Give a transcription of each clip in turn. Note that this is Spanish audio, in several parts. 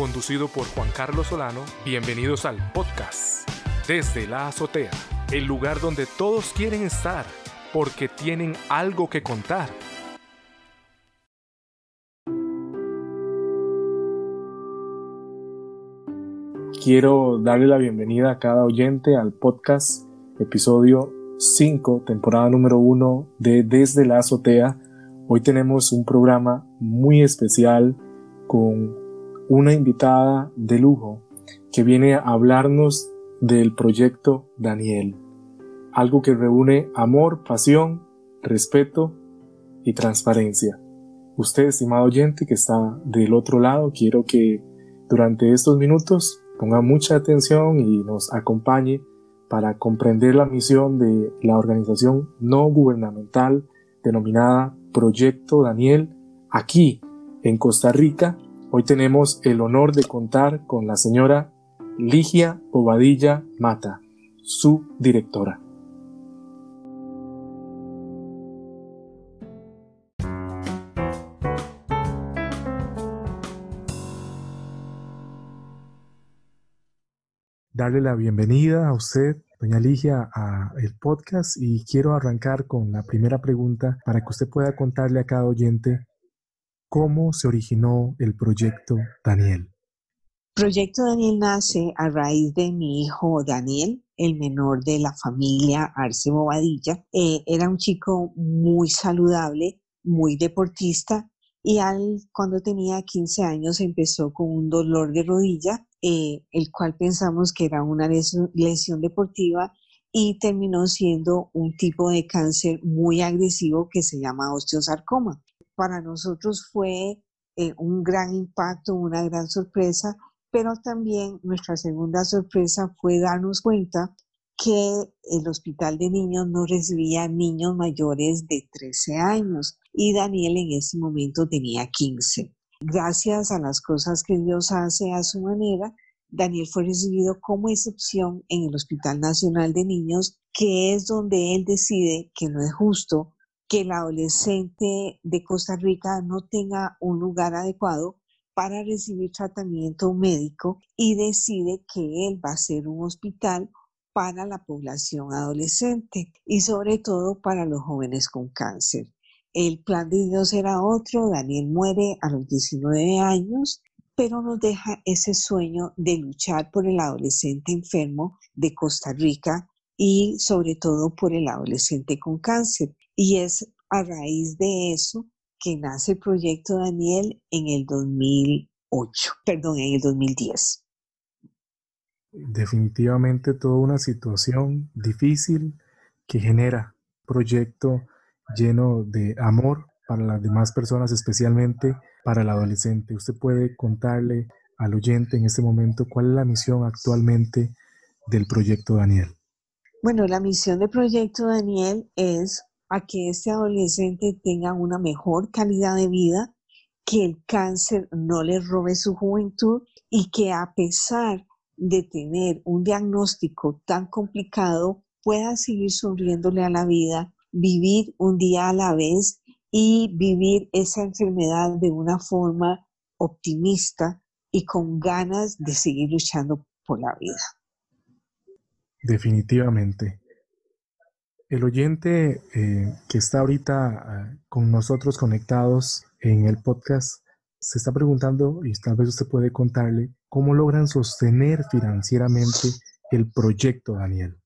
conducido por Juan Carlos Solano. Bienvenidos al podcast Desde la Azotea, el lugar donde todos quieren estar porque tienen algo que contar. Quiero darle la bienvenida a cada oyente al podcast episodio 5, temporada número 1 de Desde la Azotea. Hoy tenemos un programa muy especial con una invitada de lujo que viene a hablarnos del proyecto Daniel, algo que reúne amor, pasión, respeto y transparencia. Usted, estimado oyente que está del otro lado, quiero que durante estos minutos ponga mucha atención y nos acompañe para comprender la misión de la organización no gubernamental denominada Proyecto Daniel aquí en Costa Rica Hoy tenemos el honor de contar con la señora Ligia Bobadilla Mata, su directora. Darle la bienvenida a usted, doña Ligia, a el podcast y quiero arrancar con la primera pregunta para que usted pueda contarle a cada oyente ¿Cómo se originó el proyecto Daniel? Proyecto Daniel nace a raíz de mi hijo Daniel, el menor de la familia Arce Bobadilla. Eh, era un chico muy saludable, muy deportista y al, cuando tenía 15 años empezó con un dolor de rodilla, eh, el cual pensamos que era una lesión deportiva y terminó siendo un tipo de cáncer muy agresivo que se llama osteosarcoma para nosotros fue eh, un gran impacto, una gran sorpresa, pero también nuestra segunda sorpresa fue darnos cuenta que el hospital de niños no recibía niños mayores de 13 años y Daniel en ese momento tenía 15. Gracias a las cosas que Dios hace a su manera, Daniel fue recibido como excepción en el Hospital Nacional de Niños, que es donde él decide que no es justo que el adolescente de Costa Rica no tenga un lugar adecuado para recibir tratamiento médico y decide que él va a ser un hospital para la población adolescente y sobre todo para los jóvenes con cáncer. El plan de Dios era otro, Daniel muere a los 19 años, pero nos deja ese sueño de luchar por el adolescente enfermo de Costa Rica y sobre todo por el adolescente con cáncer. Y es a raíz de eso que nace el proyecto Daniel en el 2008, perdón, en el 2010. Definitivamente toda una situación difícil que genera proyecto lleno de amor para las demás personas, especialmente para el adolescente. Usted puede contarle al oyente en este momento cuál es la misión actualmente del proyecto Daniel. Bueno, la misión del proyecto Daniel es a que este adolescente tenga una mejor calidad de vida, que el cáncer no le robe su juventud y que a pesar de tener un diagnóstico tan complicado, pueda seguir sonriéndole a la vida, vivir un día a la vez y vivir esa enfermedad de una forma optimista y con ganas de seguir luchando por la vida. Definitivamente. El oyente eh, que está ahorita ah, con nosotros conectados en el podcast se está preguntando, y tal vez usted puede contarle, cómo logran sostener financieramente el proyecto Daniel.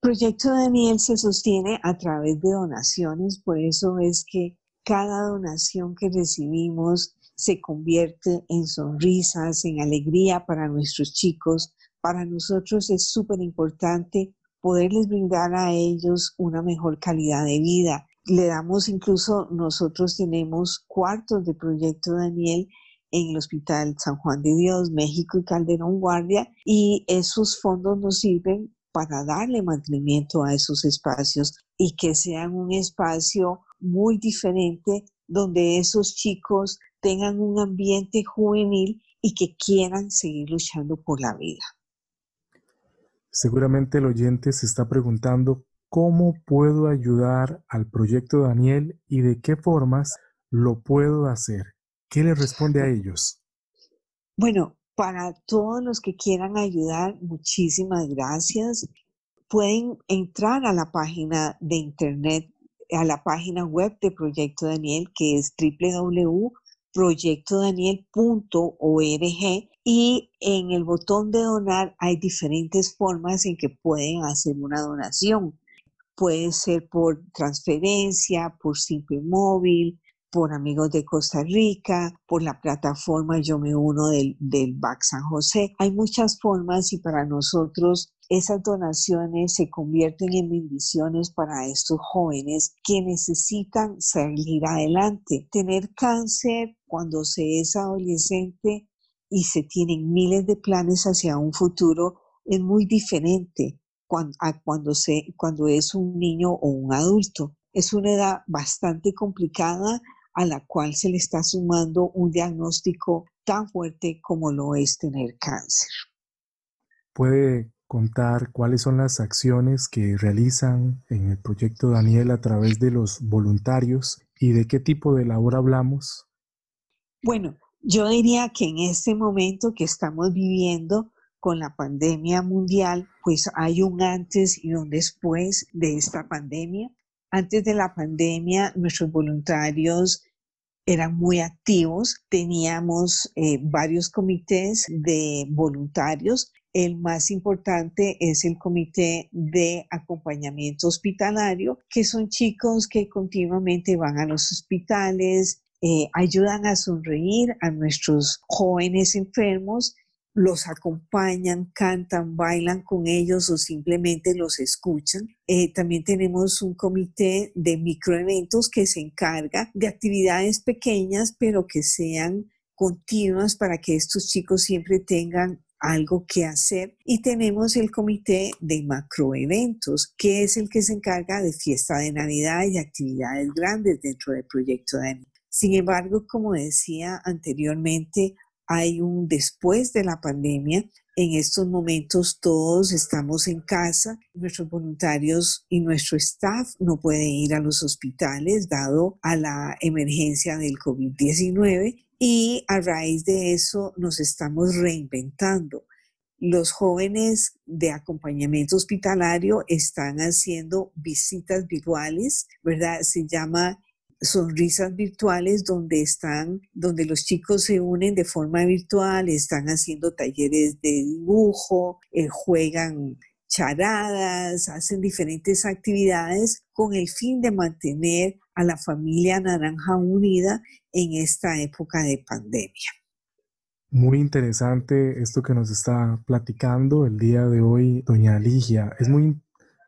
Proyecto Daniel se sostiene a través de donaciones, por eso es que cada donación que recibimos se convierte en sonrisas, en alegría para nuestros chicos. Para nosotros es súper importante poderles brindar a ellos una mejor calidad de vida. Le damos incluso, nosotros tenemos cuartos de Proyecto Daniel en el Hospital San Juan de Dios, México y Calderón Guardia, y esos fondos nos sirven para darle mantenimiento a esos espacios y que sean un espacio muy diferente donde esos chicos tengan un ambiente juvenil y que quieran seguir luchando por la vida. Seguramente el oyente se está preguntando cómo puedo ayudar al proyecto Daniel y de qué formas lo puedo hacer. ¿Qué le responde a ellos? Bueno, para todos los que quieran ayudar, muchísimas gracias. Pueden entrar a la página de internet, a la página web de Proyecto Daniel, que es www.proyectodaniel.org y en el botón de donar hay diferentes formas en que pueden hacer una donación. Puede ser por transferencia, por simple móvil, por Amigos de Costa Rica, por la plataforma Yo Me Uno del, del BAC San José. Hay muchas formas y para nosotros esas donaciones se convierten en bendiciones para estos jóvenes que necesitan salir adelante. Tener cáncer cuando se es adolescente y se tienen miles de planes hacia un futuro es muy diferente a cuando, se, cuando es un niño o un adulto. Es una edad bastante complicada a la cual se le está sumando un diagnóstico tan fuerte como lo es tener cáncer. ¿Puede contar cuáles son las acciones que realizan en el proyecto Daniel a través de los voluntarios y de qué tipo de labor hablamos? Bueno, yo diría que en este momento que estamos viviendo con la pandemia mundial, pues hay un antes y un después de esta pandemia. Antes de la pandemia, nuestros voluntarios eran muy activos. Teníamos eh, varios comités de voluntarios. El más importante es el comité de acompañamiento hospitalario, que son chicos que continuamente van a los hospitales, eh, ayudan a sonreír a nuestros jóvenes enfermos los acompañan, cantan, bailan con ellos o simplemente los escuchan. Eh, también tenemos un comité de microeventos que se encarga de actividades pequeñas, pero que sean continuas para que estos chicos siempre tengan algo que hacer. Y tenemos el comité de macroeventos, que es el que se encarga de fiesta de Navidad y actividades grandes dentro del proyecto de Sin embargo, como decía anteriormente, hay un después de la pandemia. En estos momentos todos estamos en casa, nuestros voluntarios y nuestro staff no pueden ir a los hospitales dado a la emergencia del COVID-19 y a raíz de eso nos estamos reinventando. Los jóvenes de acompañamiento hospitalario están haciendo visitas virtuales, ¿verdad? Se llama sonrisas virtuales donde están, donde los chicos se unen de forma virtual, están haciendo talleres de dibujo, eh, juegan charadas, hacen diferentes actividades con el fin de mantener a la familia naranja unida en esta época de pandemia. Muy interesante esto que nos está platicando el día de hoy, doña Ligia. Es muy,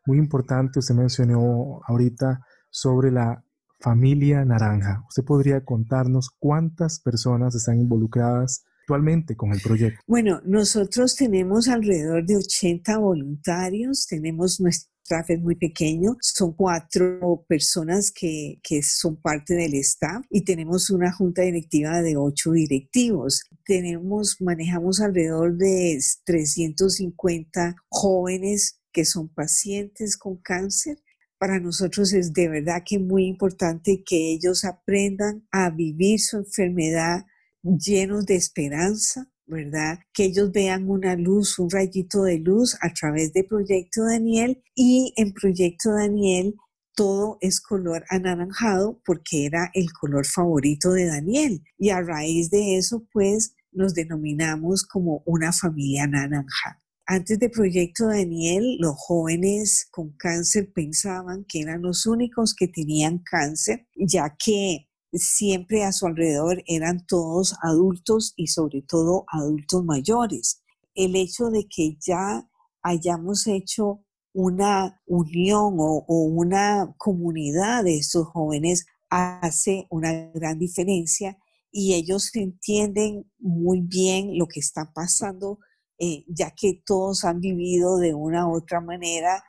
muy importante, usted mencionó ahorita sobre la Familia Naranja. ¿Usted podría contarnos cuántas personas están involucradas actualmente con el proyecto? Bueno, nosotros tenemos alrededor de 80 voluntarios, tenemos nuestro staff muy pequeño, son cuatro personas que, que, son parte del staff y tenemos una junta directiva de ocho directivos. Tenemos, manejamos alrededor de 350 jóvenes que son pacientes con cáncer para nosotros es de verdad que muy importante que ellos aprendan a vivir su enfermedad llenos de esperanza, ¿verdad? Que ellos vean una luz, un rayito de luz a través de Proyecto Daniel y en Proyecto Daniel todo es color anaranjado porque era el color favorito de Daniel y a raíz de eso pues nos denominamos como una familia naranja. Antes de Proyecto Daniel, los jóvenes con cáncer pensaban que eran los únicos que tenían cáncer, ya que siempre a su alrededor eran todos adultos y sobre todo adultos mayores. El hecho de que ya hayamos hecho una unión o, una comunidad de estos jóvenes hace una gran diferencia y ellos entienden muy bien lo que está pasando eh, ya que todos han vivido de una u otra manera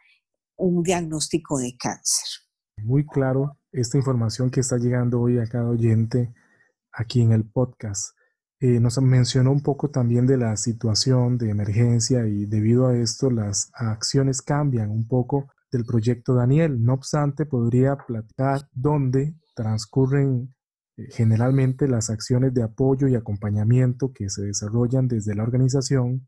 un diagnóstico de cáncer. Muy claro esta información que está llegando hoy a cada oyente aquí en el podcast. Eh, nos mencionó un poco también de la situación de emergencia y debido a esto las acciones cambian un poco del proyecto Daniel. No obstante, podría platicar dónde transcurren eh, generalmente las acciones de apoyo y acompañamiento que se desarrollan desde la organización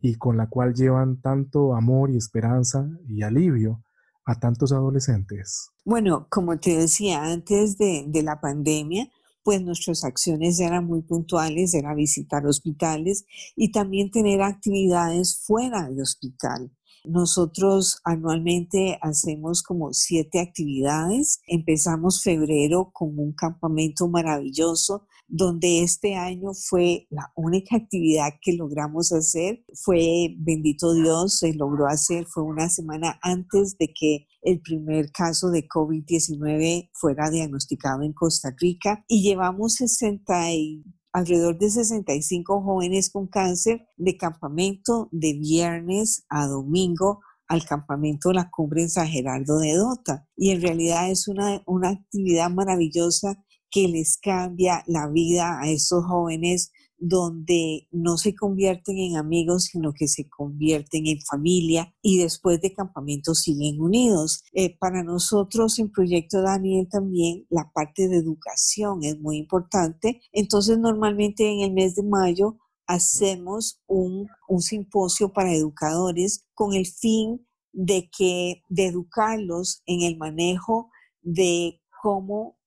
y con la cual llevan tanto amor y esperanza y alivio a tantos adolescentes? Bueno, como te decía, antes de, de la pandemia, pues nuestras acciones eran muy puntuales, era visitar hospitales y también tener actividades fuera del hospital. Nosotros anualmente hacemos como siete actividades. Empezamos febrero con un campamento maravilloso donde este año fue la única actividad que logramos hacer. Fue, bendito Dios, se logró hacer, fue una semana antes de que el primer caso de COVID-19 fuera diagnosticado en Costa Rica y llevamos 60 y alrededor de 65 jóvenes con cáncer de campamento de viernes a domingo al campamento La Cumbre en San Gerardo de Dota. Y en realidad es una, una actividad maravillosa que les cambia la vida a estos jóvenes donde no se convierten en amigos, sino que se convierten en familia y después de campamento siguen unidos. Eh, para nosotros en Proyecto Daniel también la parte de educación es muy importante. Entonces normalmente en el mes de mayo hacemos un, un simposio para educadores con el fin de que de educarlos en el manejo de cómo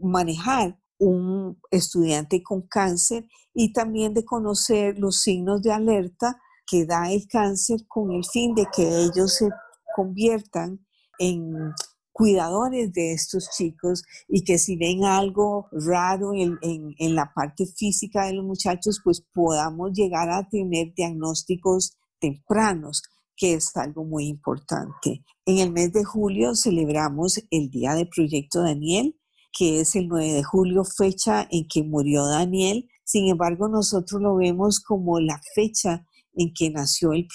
manejar un estudiante con cáncer y también de conocer los signos de alerta que da el cáncer con el fin de que ellos se conviertan en cuidadores de estos chicos y que si ven algo raro en, en, la parte física de los muchachos, pues podamos llegar a tener diagnósticos tempranos, que es algo muy importante. En el mes de julio celebramos el Día de Proyecto Daniel, que es el 9 de julio, fecha en que murió Daniel. Sin embargo, nosotros lo vemos como la fecha en que nació el,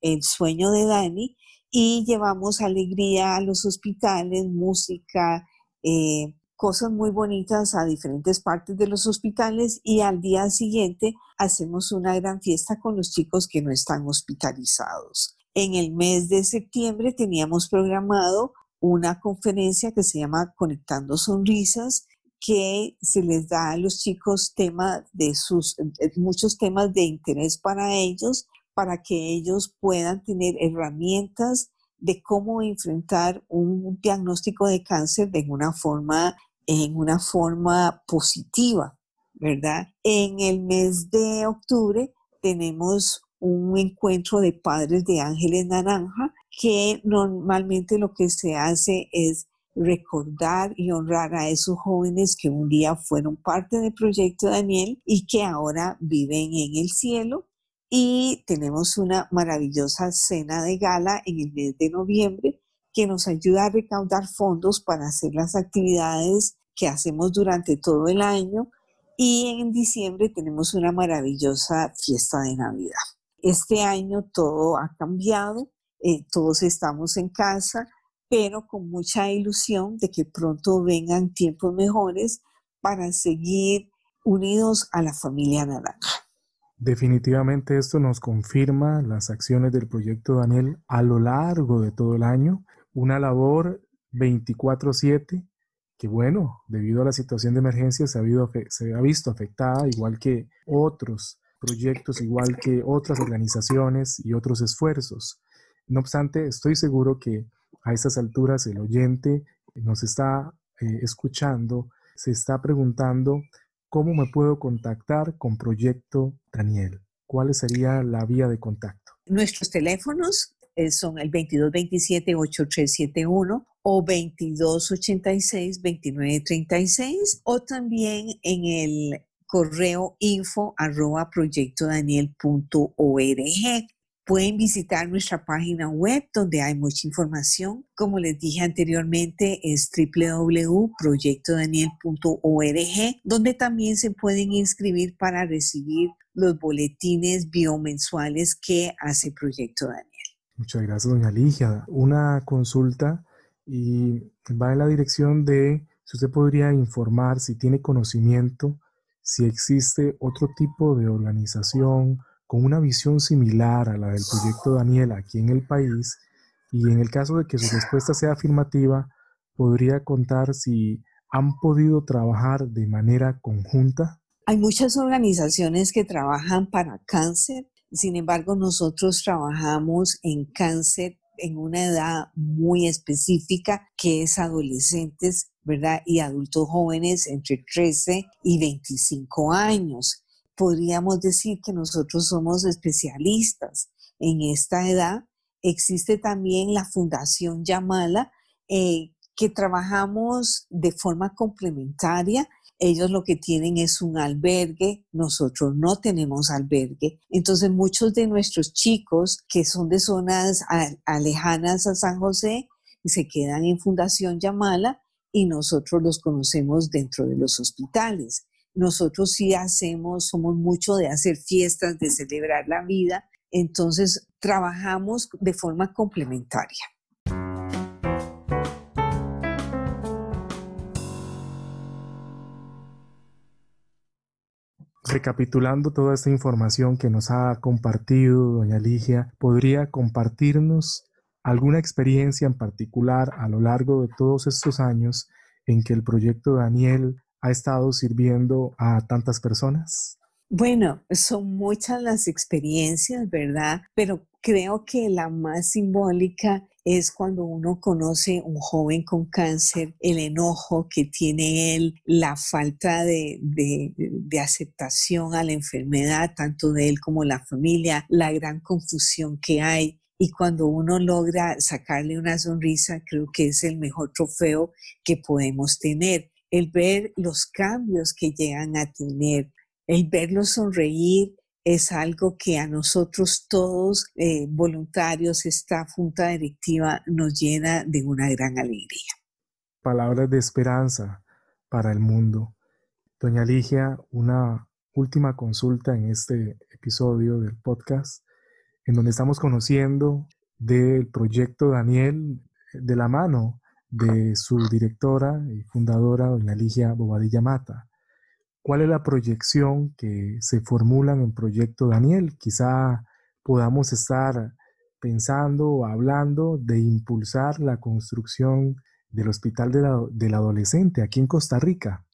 el, sueño de Dani y llevamos alegría a los hospitales, música, eh, cosas muy bonitas a diferentes partes de los hospitales y al día siguiente hacemos una gran fiesta con los chicos que no están hospitalizados. En el mes de septiembre teníamos programado una conferencia que se llama Conectando Sonrisas, que se les da a los chicos tema de sus, eh, muchos temas de interés para ellos, para que ellos puedan tener herramientas de cómo enfrentar un diagnóstico de cáncer de una forma, en una forma positiva, ¿verdad? En el mes de octubre tenemos un encuentro de padres de Ángeles Naranja que normalmente lo que se hace es recordar y honrar a esos jóvenes que un día fueron parte del proyecto Daniel y que ahora viven en el cielo. Y tenemos una maravillosa cena de gala en el mes de noviembre que nos ayuda a recaudar fondos para hacer las actividades que hacemos durante todo el año. Y en diciembre tenemos una maravillosa fiesta de Navidad. Este año todo ha cambiado eh, todos estamos en casa, pero con mucha ilusión de que pronto vengan tiempos mejores para seguir unidos a la familia naranja. Definitivamente esto nos confirma las acciones del proyecto Daniel a lo largo de todo el año, una labor 24/7 que bueno, debido a la situación de emergencia se ha, se ha visto afectada, igual que otros proyectos, igual que otras organizaciones y otros esfuerzos. No obstante, estoy seguro que a estas alturas el oyente nos está eh, escuchando, se está preguntando cómo me puedo contactar con Proyecto Daniel. ¿Cuál sería la vía de contacto? Nuestros teléfonos eh, son el 2227-8371 o 2286-2936 o también en el correo info arroba. Pueden visitar nuestra página web donde hay mucha información. Como les dije anteriormente, es www.proyectodaniel.org, donde también se pueden inscribir para recibir los boletines biomensuales que hace Proyecto Daniel. Muchas gracias, doña Ligia. Una consulta y va en la dirección de si usted podría informar si tiene conocimiento, si existe otro tipo de organización con una visión similar a la del proyecto Daniel aquí en el país y en el caso de que su respuesta sea afirmativa, podría contar si han podido trabajar de manera conjunta? Hay muchas organizaciones que trabajan para cáncer, sin embargo nosotros trabajamos en cáncer en una edad muy específica que es adolescentes, ¿verdad? Y adultos jóvenes entre 13 y 25 años. Podríamos decir que nosotros somos especialistas en esta edad. Existe también la Fundación Yamala, eh, que trabajamos de forma complementaria ellos lo que tienen es un albergue, nosotros no tenemos albergue. Entonces muchos de nuestros chicos que son de zonas alejanas a San José se quedan en Fundación Yamala y nosotros los conocemos dentro de los hospitales. Nosotros sí hacemos, somos mucho de hacer fiestas, de celebrar la vida, entonces trabajamos de forma complementaria. Recapitulando toda esta información que nos ha compartido doña Ligia, ¿podría compartirnos alguna experiencia en particular a lo largo de todos estos años en que el proyecto Daniel ha estado sirviendo a tantas personas? Bueno, son muchas las experiencias, ¿verdad? Pero creo que la más simbólica es cuando uno conoce un joven con cáncer, el enojo que tiene él, la falta de, aceptación a la enfermedad, tanto de él como la familia, la gran confusión que hay. Y cuando uno logra sacarle una sonrisa, creo que es el mejor trofeo que podemos tener. El ver los cambios que llegan a tener, el verlos sonreír, es algo que a nosotros todos eh, voluntarios, esta junta directiva, nos llena de una gran alegría. Palabras de esperanza para el mundo. Doña Ligia, una última consulta en este episodio del podcast, en donde estamos conociendo del proyecto Daniel de la mano de su directora y fundadora, doña Ligia Bobadilla Mata. ¿Cuál es la proyección que se formula en el proyecto Daniel? Quizá podamos estar pensando o hablando de impulsar la construcción del Hospital del Adolescente aquí en Costa Rica.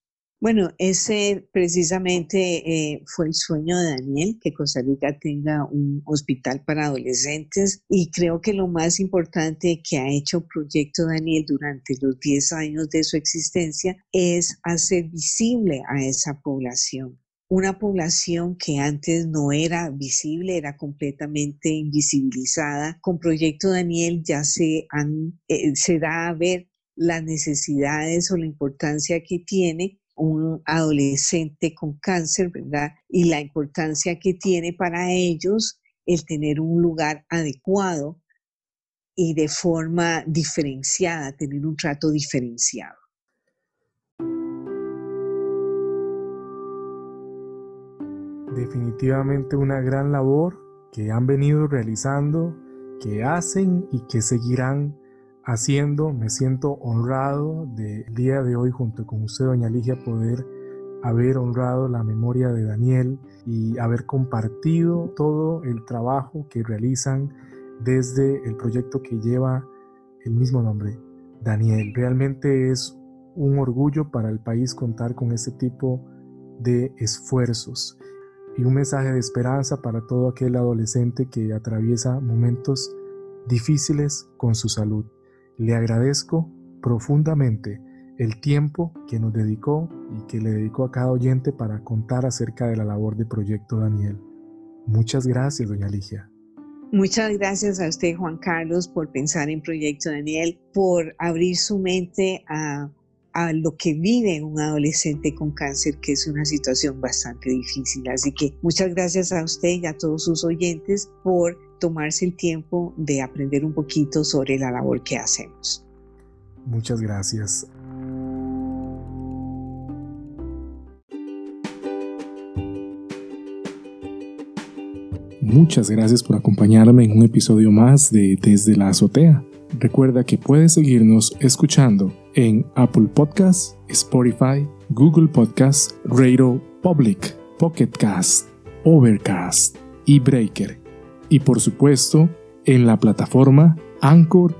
Bueno, ese precisamente eh, fue el sueño de Daniel, que Costa Rica tenga un hospital para adolescentes y creo que lo más importante que ha hecho Proyecto Daniel durante los 10 años de su existencia es hacer visible a esa población. Una población que antes no era visible, era completamente invisibilizada. Con Proyecto Daniel ya se, eh, se da a ver las necesidades o la importancia que tiene un adolescente con cáncer, ¿verdad? Y la importancia que tiene para ellos el tener un lugar adecuado y de forma diferenciada, tener un trato diferenciado. Definitivamente una gran labor que han venido realizando, que hacen y que seguirán haciendo. Me siento honrado del día de hoy junto con usted, doña Ligia, poder haber honrado la memoria de Daniel y haber compartido todo el trabajo que realizan desde el proyecto que lleva el mismo nombre, Daniel. Realmente es un orgullo para el país contar con este tipo de esfuerzos y un mensaje de esperanza para todo aquel adolescente que atraviesa momentos difíciles con su salud. Le agradezco profundamente el tiempo que nos dedicó y que le dedicó a cada oyente para contar acerca de la labor de Proyecto Daniel. Muchas gracias, doña Ligia. Muchas gracias a usted, Juan Carlos, por pensar en Proyecto Daniel, por abrir su mente a, a, lo que vive un adolescente con cáncer, que es una situación bastante difícil. Así que muchas gracias a usted y a todos sus oyentes por tomarse el tiempo de aprender un poquito sobre la labor que hacemos. Muchas gracias. Muchas gracias por acompañarme en un episodio más de Desde la Azotea. Recuerda que puedes seguirnos escuchando en Apple Podcasts, Spotify, Google Podcasts, Radio Public, Pocket Cast, Overcast y Breaker y por supuesto en la plataforma anchor.fm.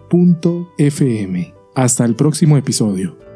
Hasta el próximo episodio.